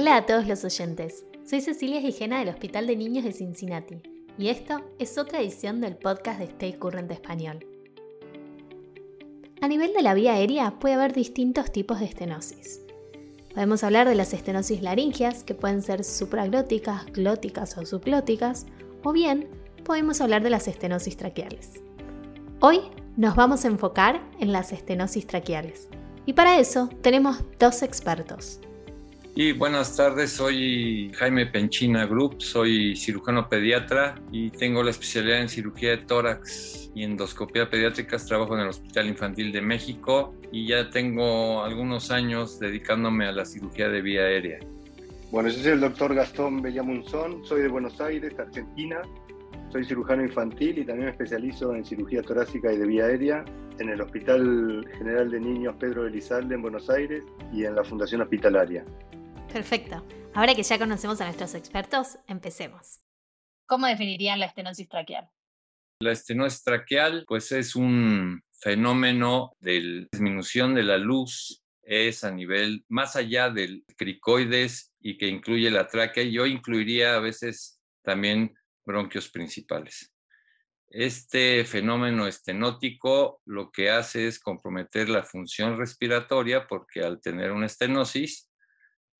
Hola a todos los oyentes. Soy Cecilia Gijena del Hospital de Niños de Cincinnati y esto es otra edición del podcast de Stay Current Español. A nivel de la vía aérea puede haber distintos tipos de estenosis. Podemos hablar de las estenosis laringias, que pueden ser supraglóticas, glóticas o subglóticas, o bien podemos hablar de las estenosis traqueales. Hoy nos vamos a enfocar en las estenosis traqueales. Y para eso tenemos dos expertos. Y buenas tardes, soy Jaime Penchina Group, soy cirujano pediatra y tengo la especialidad en cirugía de tórax y endoscopía pediátrica. Trabajo en el Hospital Infantil de México y ya tengo algunos años dedicándome a la cirugía de vía aérea. Bueno, yo soy el doctor Gastón Bellamunzón, soy de Buenos Aires, Argentina. Soy cirujano infantil y también me especializo en cirugía torácica y de vía aérea en el Hospital General de Niños Pedro Elizalde en Buenos Aires y en la Fundación Hospitalaria. Perfecto. Ahora que ya conocemos a nuestros expertos, empecemos. ¿Cómo definirían la estenosis traqueal? La estenosis traqueal, pues es un fenómeno de disminución de la luz, es a nivel más allá del cricoides y que incluye la tráquea. Yo incluiría a veces también bronquios principales. Este fenómeno estenótico lo que hace es comprometer la función respiratoria porque al tener una estenosis,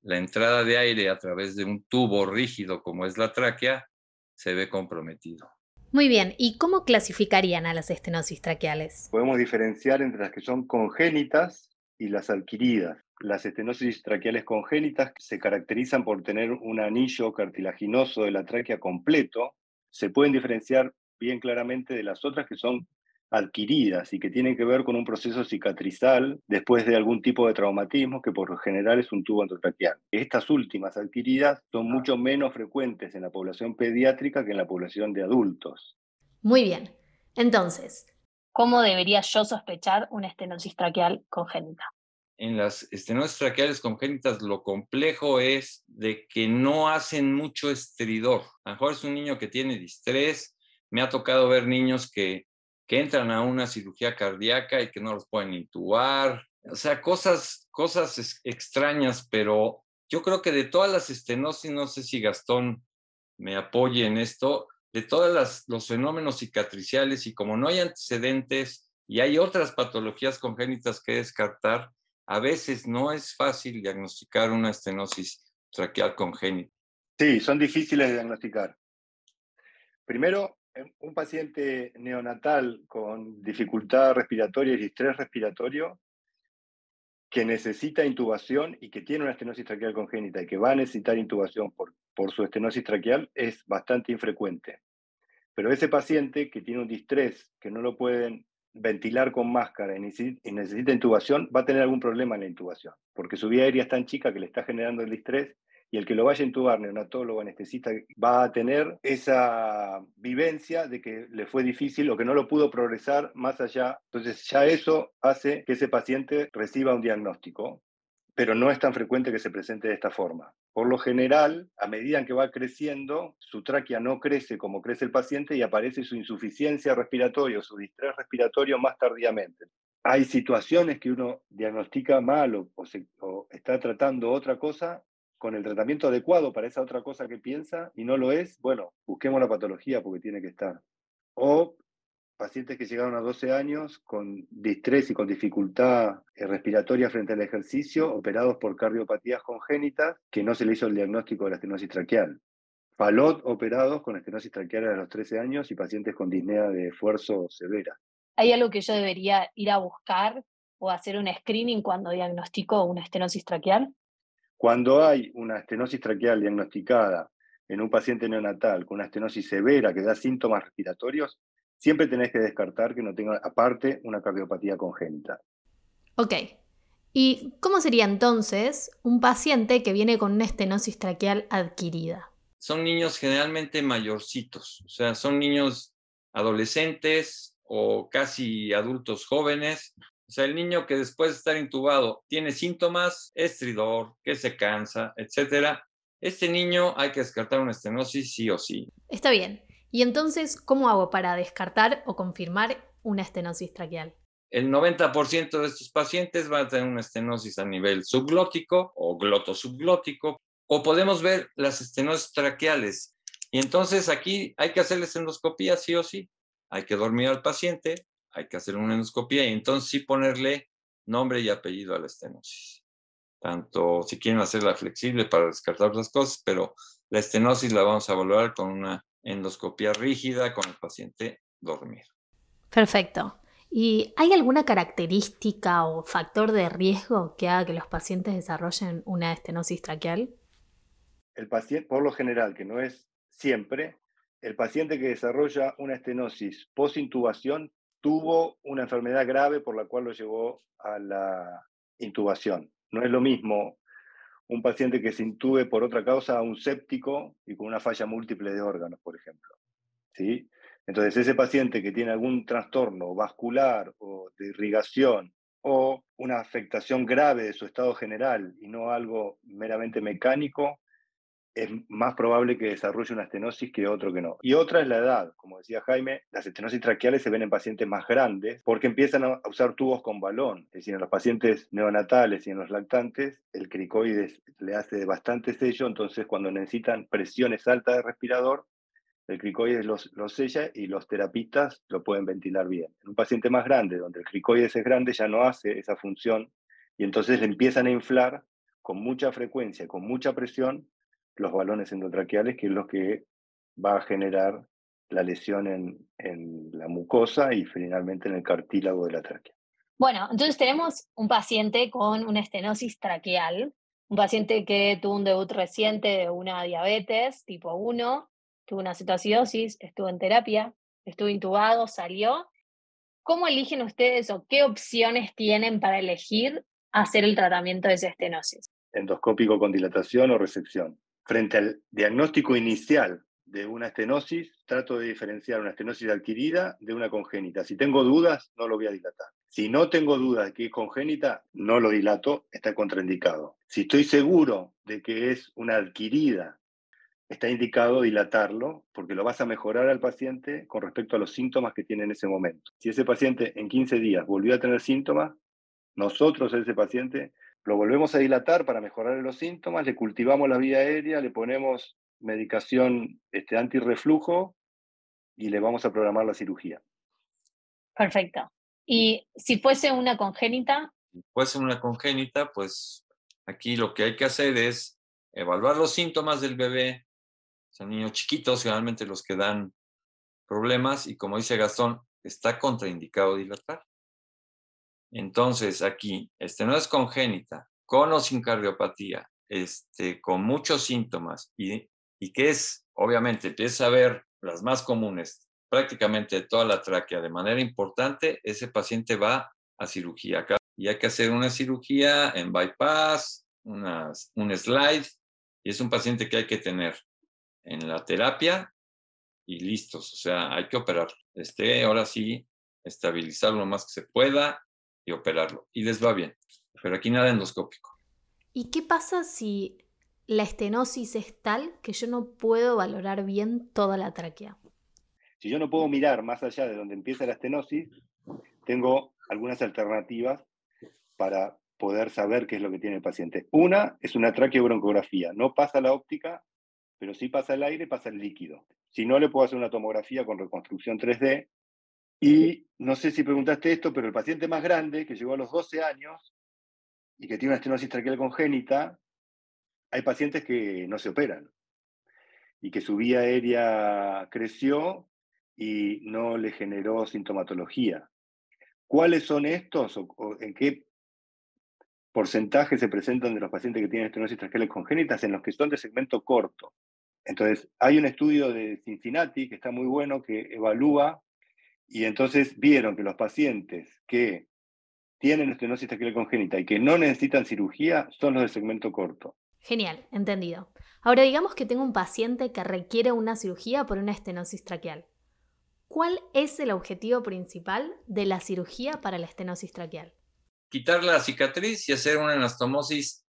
la entrada de aire a través de un tubo rígido como es la tráquea se ve comprometido. Muy bien, ¿y cómo clasificarían a las estenosis traqueales? Podemos diferenciar entre las que son congénitas y las adquiridas. Las estenosis traqueales congénitas se caracterizan por tener un anillo cartilaginoso de la tráquea completo. Se pueden diferenciar bien claramente de las otras que son adquiridas y que tienen que ver con un proceso cicatrizal después de algún tipo de traumatismo que por lo general es un tubo endotraqueal. Estas últimas adquiridas son mucho menos frecuentes en la población pediátrica que en la población de adultos. Muy bien. Entonces, ¿cómo debería yo sospechar una estenosis traqueal congénita? En las estenosis traqueales congénitas lo complejo es de que no hacen mucho estridor. A lo mejor es un niño que tiene distrés. Me ha tocado ver niños que que entran a una cirugía cardíaca y que no los pueden intubar. O sea, cosas, cosas extrañas, pero yo creo que de todas las estenosis, no sé si Gastón me apoye en esto, de todos los fenómenos cicatriciales y como no hay antecedentes y hay otras patologías congénitas que descartar, a veces no es fácil diagnosticar una estenosis traqueal congénita. Sí, son difíciles de diagnosticar. Primero, un paciente neonatal con dificultad respiratoria y estrés respiratorio que necesita intubación y que tiene una estenosis traqueal congénita y que va a necesitar intubación por, por su estenosis traqueal es bastante infrecuente. Pero ese paciente que tiene un distrés, que no lo pueden ventilar con máscara y necesita intubación, va a tener algún problema en la intubación, porque su vía aérea es tan chica que le está generando el distrés y el que lo vaya a intubar, neonatólogo, anestesista, va a tener esa vivencia de que le fue difícil o que no lo pudo progresar más allá. Entonces ya eso hace que ese paciente reciba un diagnóstico, pero no es tan frecuente que se presente de esta forma. Por lo general, a medida que va creciendo, su tráquea no crece como crece el paciente y aparece su insuficiencia respiratoria o su distrés respiratorio más tardíamente. Hay situaciones que uno diagnostica mal o, o está tratando otra cosa con el tratamiento adecuado para esa otra cosa que piensa y no lo es, bueno, busquemos la patología porque tiene que estar. O pacientes que llegaron a 12 años con distrés y con dificultad eh, respiratoria frente al ejercicio, operados por cardiopatías congénitas, que no se le hizo el diagnóstico de la estenosis traqueal. Falot operados con estenosis traqueal a los 13 años y pacientes con disnea de esfuerzo severa. ¿Hay algo que yo debería ir a buscar o hacer un screening cuando diagnostico una estenosis traqueal? Cuando hay una estenosis traqueal diagnosticada en un paciente neonatal con una estenosis severa que da síntomas respiratorios, siempre tenés que descartar que no tenga aparte una cardiopatía congénita. Ok. ¿Y cómo sería entonces un paciente que viene con una estenosis traqueal adquirida? Son niños generalmente mayorcitos, o sea, son niños adolescentes o casi adultos jóvenes o sea, el niño que después de estar intubado tiene síntomas, estridor, que se cansa, etcétera. Este niño hay que descartar una estenosis sí o sí. Está bien. ¿Y entonces cómo hago para descartar o confirmar una estenosis traqueal? El 90% de estos pacientes van a tener una estenosis a nivel subglótico o gloto subglótico. o podemos ver las estenosis traqueales. Y entonces aquí hay que hacerles endoscopía sí o sí. Hay que dormir al paciente, hay que hacer una endoscopía y entonces sí ponerle nombre y apellido a la estenosis. Tanto si quieren hacerla flexible para descartar las cosas, pero la estenosis la vamos a evaluar con una endoscopía rígida con el paciente dormido. Perfecto. ¿Y hay alguna característica o factor de riesgo que haga que los pacientes desarrollen una estenosis traqueal? El paciente, por lo general, que no es siempre, el paciente que desarrolla una estenosis post-intubación tuvo una enfermedad grave por la cual lo llevó a la intubación. No es lo mismo un paciente que se intube por otra causa a un séptico y con una falla múltiple de órganos, por ejemplo. ¿Sí? Entonces, ese paciente que tiene algún trastorno vascular o de irrigación o una afectación grave de su estado general y no algo meramente mecánico, es más probable que desarrolle una estenosis que otro que no. Y otra es la edad. Como decía Jaime, las estenosis traqueales se ven en pacientes más grandes porque empiezan a usar tubos con balón. Es decir, en los pacientes neonatales y en los lactantes, el cricoides le hace bastante sello, entonces cuando necesitan presiones altas de respirador, el cricoides los, los sella y los terapistas lo pueden ventilar bien. En un paciente más grande, donde el cricoides es grande, ya no hace esa función y entonces le empiezan a inflar con mucha frecuencia, con mucha presión, los balones endotraqueales, que es lo que va a generar la lesión en, en la mucosa y finalmente en el cartílago de la tráquea. Bueno, entonces tenemos un paciente con una estenosis traqueal, un paciente que tuvo un debut reciente de una diabetes tipo 1, tuvo una cetoacidosis, estuvo en terapia, estuvo intubado, salió. ¿Cómo eligen ustedes o qué opciones tienen para elegir hacer el tratamiento de esa estenosis? Endoscópico con dilatación o resección. Frente al diagnóstico inicial de una estenosis, trato de diferenciar una estenosis adquirida de una congénita. Si tengo dudas, no lo voy a dilatar. Si no tengo dudas de que es congénita, no lo dilato, está contraindicado. Si estoy seguro de que es una adquirida, está indicado dilatarlo porque lo vas a mejorar al paciente con respecto a los síntomas que tiene en ese momento. Si ese paciente en 15 días volvió a tener síntomas, nosotros ese paciente lo volvemos a dilatar para mejorar los síntomas, le cultivamos la vía aérea, le ponemos medicación este, antirreflujo y le vamos a programar la cirugía. Perfecto. ¿Y si fuese una congénita? Si fuese una congénita, pues aquí lo que hay que hacer es evaluar los síntomas del bebé. Son niños chiquitos, generalmente los que dan problemas, y como dice Gastón, está contraindicado dilatar. Entonces, aquí, este no es congénita, con o sin cardiopatía, este, con muchos síntomas y, y que es, obviamente, empieza a ver las más comunes, prácticamente toda la tráquea de manera importante, ese paciente va a cirugía acá. Y hay que hacer una cirugía en bypass, una, un slide, y es un paciente que hay que tener en la terapia y listos. O sea, hay que operar. Este, ahora sí, estabilizarlo lo más que se pueda, y operarlo. Y les va bien. Pero aquí nada endoscópico. ¿Y qué pasa si la estenosis es tal que yo no puedo valorar bien toda la tráquea? Si yo no puedo mirar más allá de donde empieza la estenosis, tengo algunas alternativas para poder saber qué es lo que tiene el paciente. Una es una traqueobroncografía. No pasa la óptica, pero sí pasa el aire, pasa el líquido. Si no, le puedo hacer una tomografía con reconstrucción 3D y no sé si preguntaste esto, pero el paciente más grande, que llegó a los 12 años y que tiene una estenosis traqueal congénita, hay pacientes que no se operan y que su vía aérea creció y no le generó sintomatología. ¿Cuáles son estos o, en qué porcentaje se presentan de los pacientes que tienen estenosis traqueales congénitas en los que son de segmento corto? Entonces, hay un estudio de Cincinnati que está muy bueno que evalúa y entonces vieron que los pacientes que tienen estenosis traqueal congénita y que no necesitan cirugía son los del segmento corto. Genial, entendido. Ahora digamos que tengo un paciente que requiere una cirugía por una estenosis traqueal. ¿Cuál es el objetivo principal de la cirugía para la estenosis traqueal? Quitar la cicatriz y hacer una anastomosis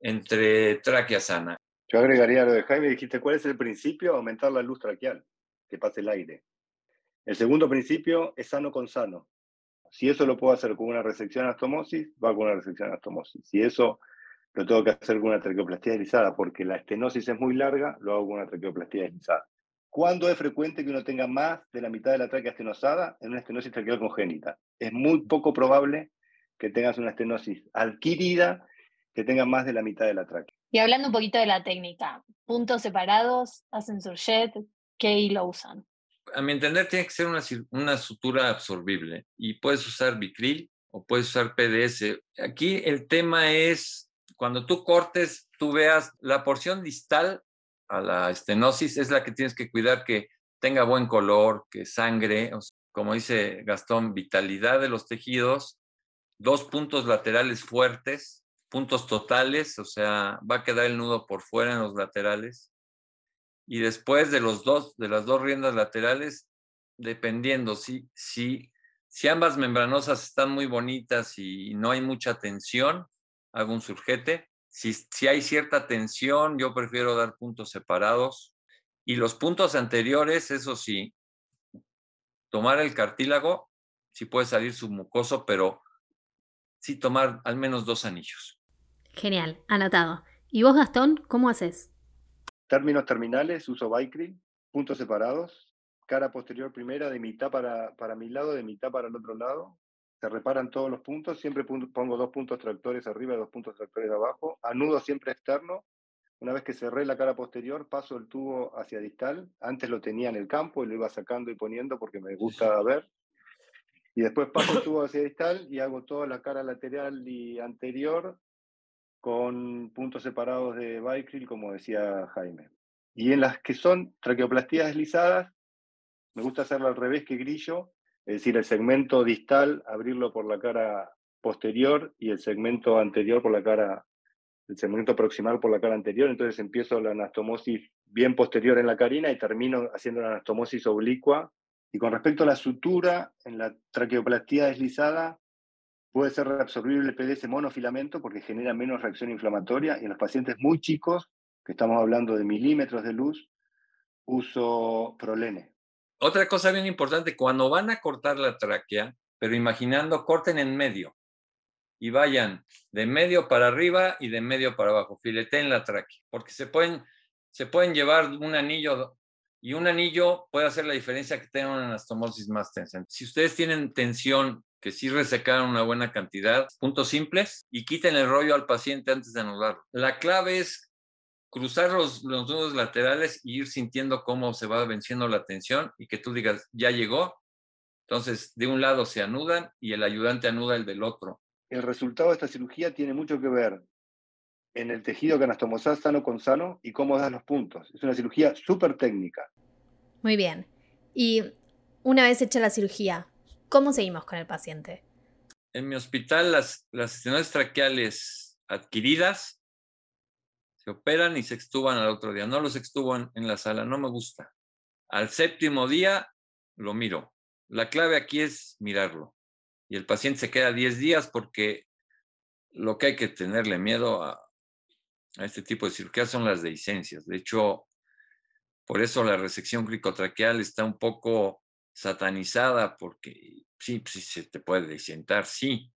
entre tráquea sana. Yo agregaría lo de Jaime, dijiste, ¿cuál es el principio? Aumentar la luz traqueal, que pase el aire. El segundo principio es sano con sano. Si eso lo puedo hacer con una resección anastomosis, va con una resección anastomosis. Si eso lo tengo que hacer con una traqueoplastía deslizada, porque la estenosis es muy larga, lo hago con una traqueoplastía deslizada. ¿Cuándo es frecuente que uno tenga más de la mitad de la tráquea estenosada en una estenosis traqueal congénita? Es muy poco probable que tengas una estenosis adquirida que tenga más de la mitad de la tráquea. Y hablando un poquito de la técnica, puntos separados, hacen surjet, ¿qué lo usan? A mi entender tiene que ser una, sutura absorbible y puedes usar Bicril o puedes usar PDS. Aquí el tema es cuando tú cortes, tú veas la porción distal a la estenosis es la que tienes que cuidar que tenga buen color, que sangre, como dice Gastón, vitalidad de los tejidos, dos puntos laterales fuertes, puntos totales, o sea, va a quedar el nudo por fuera en los laterales. Y después de los dos, de las dos riendas laterales, dependiendo si, si, si ambas membranosas están muy bonitas y no hay mucha tensión, hago un surjete. Si, hay cierta tensión, yo prefiero dar puntos separados. Y los puntos anteriores, eso sí, tomar el cartílago, si puede salir submucoso, pero sí tomar al menos dos anillos. Genial, anotado. ¿Y vos, Gastón, cómo haces? Términos terminales, uso Bicril, puntos separados, cara posterior primera de mitad para, para mi lado, de mitad para el otro lado, se reparan todos los puntos, siempre pongo dos puntos tractores arriba y dos puntos tractores abajo, anudo siempre externo, una vez que cerré la cara posterior, paso el tubo hacia distal, antes lo tenía en el campo y lo iba sacando y poniendo porque me gusta ver, y después paso el tubo hacia distal y hago toda la cara lateral y anterior con puntos separados de Bicril, como decía Jaime. Y en las que son traqueoplastías deslizadas, me gusta hacerlo al revés que grillo, es decir, el segmento distal, abrirlo por la cara posterior y el segmento anterior por la cara, el segmento proximal por la cara anterior. Entonces empiezo la anastomosis bien posterior en la carina y termino haciendo la anastomosis oblicua. Y con respecto a la sutura, en la traqueoplastía deslizada, puede ser reabsorbible PDS monofilamento porque genera menos reacción inflamatoria. Y en los pacientes muy chicos, que estamos hablando de milímetros de luz, uso prolene. Otra cosa bien importante, cuando van a cortar la tráquea, pero imaginando, corten en medio y vayan de medio para arriba y de medio para abajo, fileteen la tráquea, porque se pueden, se pueden llevar un anillo y un anillo puede hacer la diferencia que tengan una anastomosis más tensa. Si ustedes tienen tensión que sí resecaron una buena cantidad, puntos simples, y quiten el rollo al paciente antes de anularlo. La clave es cruzar los, los nudos laterales y ir sintiendo cómo se va venciendo la tensión y que tú digas, ya llegó. Entonces, de un lado se anudan y el ayudante anuda el del otro. El resultado de esta cirugía tiene mucho que ver en el tejido que anastomosás sano con sano y cómo das los puntos. Es una cirugía súper técnica. Muy bien. Y una vez hecha la cirugía, ¿cómo seguimos con el paciente? En mi hospital, las, las traqueales adquiridas se operan y se extuban al otro día. No los extuban en la sala, no me gusta. Al séptimo día lo miro. La clave aquí es mirarlo. Y el paciente se queda 10 días porque lo que hay que tenerle miedo a, este tipo de cirugías son las dehiscencias. De hecho, por eso la resección cricotraqueal está un poco satanizada porque sí, sí se te puede dehiscentar, sí.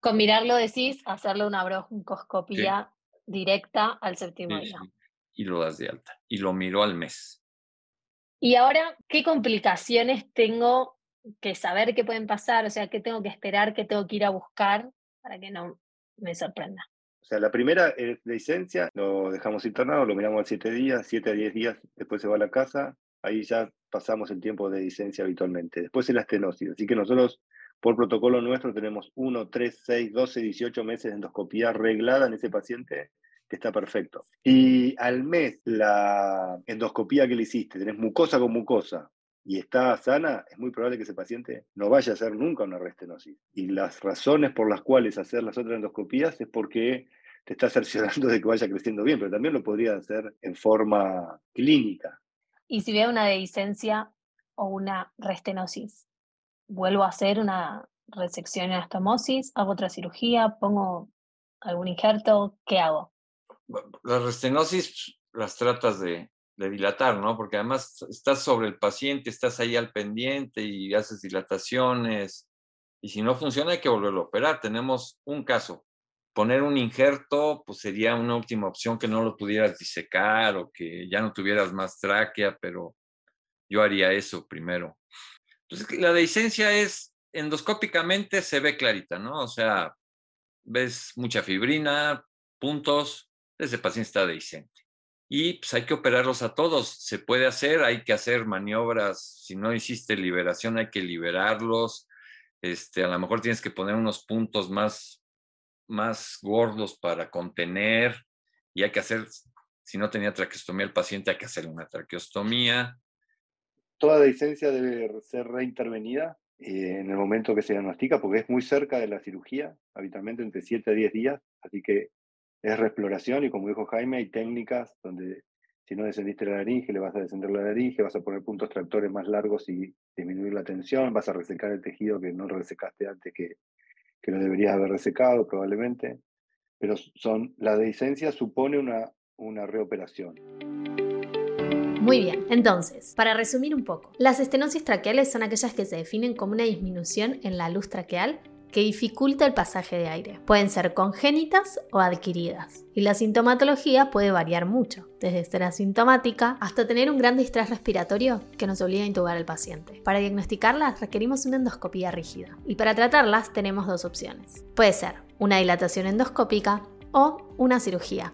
Con mirarlo decís, hacerle una broncoscopía directa al séptimo día. Y lo das de alta. Y lo miro al mes. Y ahora, ¿qué complicaciones tengo que saber que pueden pasar? O sea, ¿qué tengo que esperar, qué tengo que ir a buscar para que no me sorprenda? O sea, la primera es licencia, lo dejamos internado, lo miramos a 7 días, 7 a 10 días, después se va a la casa, ahí ya pasamos el tiempo de licencia habitualmente. Después es la estenosis, así que nosotros por protocolo nuestro tenemos 1, 3, 6, 12, 18 meses de endoscopía arreglada en ese paciente que está perfecto. Y al mes la endoscopía que le hiciste, tenés mucosa con mucosa y está sana, es muy probable que ese paciente no vaya a hacer nunca una restenosis. Y las razones por las cuales hacer las otras endoscopías es porque te está cerciorando de que vaya creciendo bien, pero también lo podría hacer en forma clínica. ¿Y si veo una dehiscencia o una restenosis? vuelvo a hacer una resección en anastomosis, hago otra cirugía, pongo algún injerto, ¿qué hago? Las restenosis las tratas de, dilatar, ¿no? Porque además estás sobre el paciente, estás ahí al pendiente y haces dilataciones. Y si no funciona, hay que volverlo a operar. Tenemos un caso poner un injerto, pues sería una última opción que no lo pudieras disecar o que ya no tuvieras más tráquea, pero yo haría eso primero. Entonces, la dehiscencia es endoscópicamente se ve clarita, ¿no? O sea, ves mucha fibrina, puntos, ese paciente está dehiscente. Y pues hay que operarlos a todos, se puede hacer, hay que hacer maniobras, si no hiciste liberación hay que liberarlos, este, a lo mejor tienes que poner unos puntos más, más gordos para contener y hay que hacer, si no tenía traqueostomía el paciente, hay que hacer una traqueostomía. Toda dehiscencia debe ser reintervenida eh, en el momento que se diagnostica, porque es muy cerca de la cirugía, habitualmente entre 7 a 10 días, así que es reexploración y como dijo Jaime, hay técnicas donde si no descendiste la laringe, le vas a descender la laringe, vas a poner puntos tractores más largos y disminuir la tensión, vas a resecar el tejido que no resecaste antes que, que lo deberías haber resecado probablemente, pero son, la dehiscencia supone una, una reoperación. Muy bien, entonces, para resumir un poco, las estenosis traqueales son aquellas que se definen como una disminución en la luz traqueal que dificulta el pasaje de aire. Pueden ser congénitas o adquiridas. Y la sintomatología puede variar mucho, desde ser asintomática hasta tener un gran distrés respiratorio que nos obliga a intubar al paciente. Para diagnosticarlas requerimos una endoscopía rígida. Y para tratarlas tenemos dos opciones. Puede ser una dilatación endoscópica o una cirugía,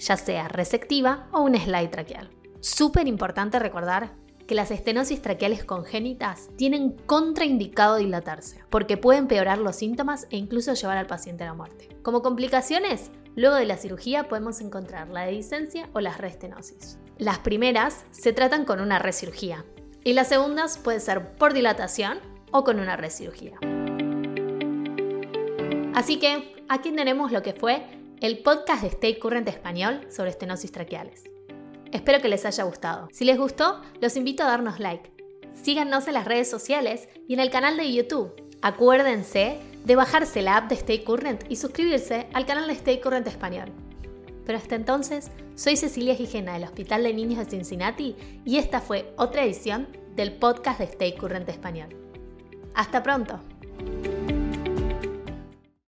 ya sea resectiva o un slide traqueal. Súper importante recordar que las estenosis traqueales congénitas tienen contraindicado dilatarse, porque pueden empeorar los síntomas e incluso llevar al paciente a la muerte. Como complicaciones, luego de la cirugía podemos encontrar la dehiscencia o las restenosis. Las primeras se tratan con una recirugía y las segundas puede ser por dilatación o con una recirugía. Así que aquí tenemos lo que fue el podcast de Stay Current Español sobre estenosis traqueales. Espero que les haya gustado. Si les gustó, los invito a darnos like. Síganos en las redes sociales y en el canal de YouTube. Acuérdense de bajarse la app de Stay Current y suscribirse al canal de Stay Current Español. Pero hasta entonces, soy Cecilia Gijena del Hospital de Niños de Cincinnati y esta fue otra edición del podcast de Stay Current Español. Hasta pronto.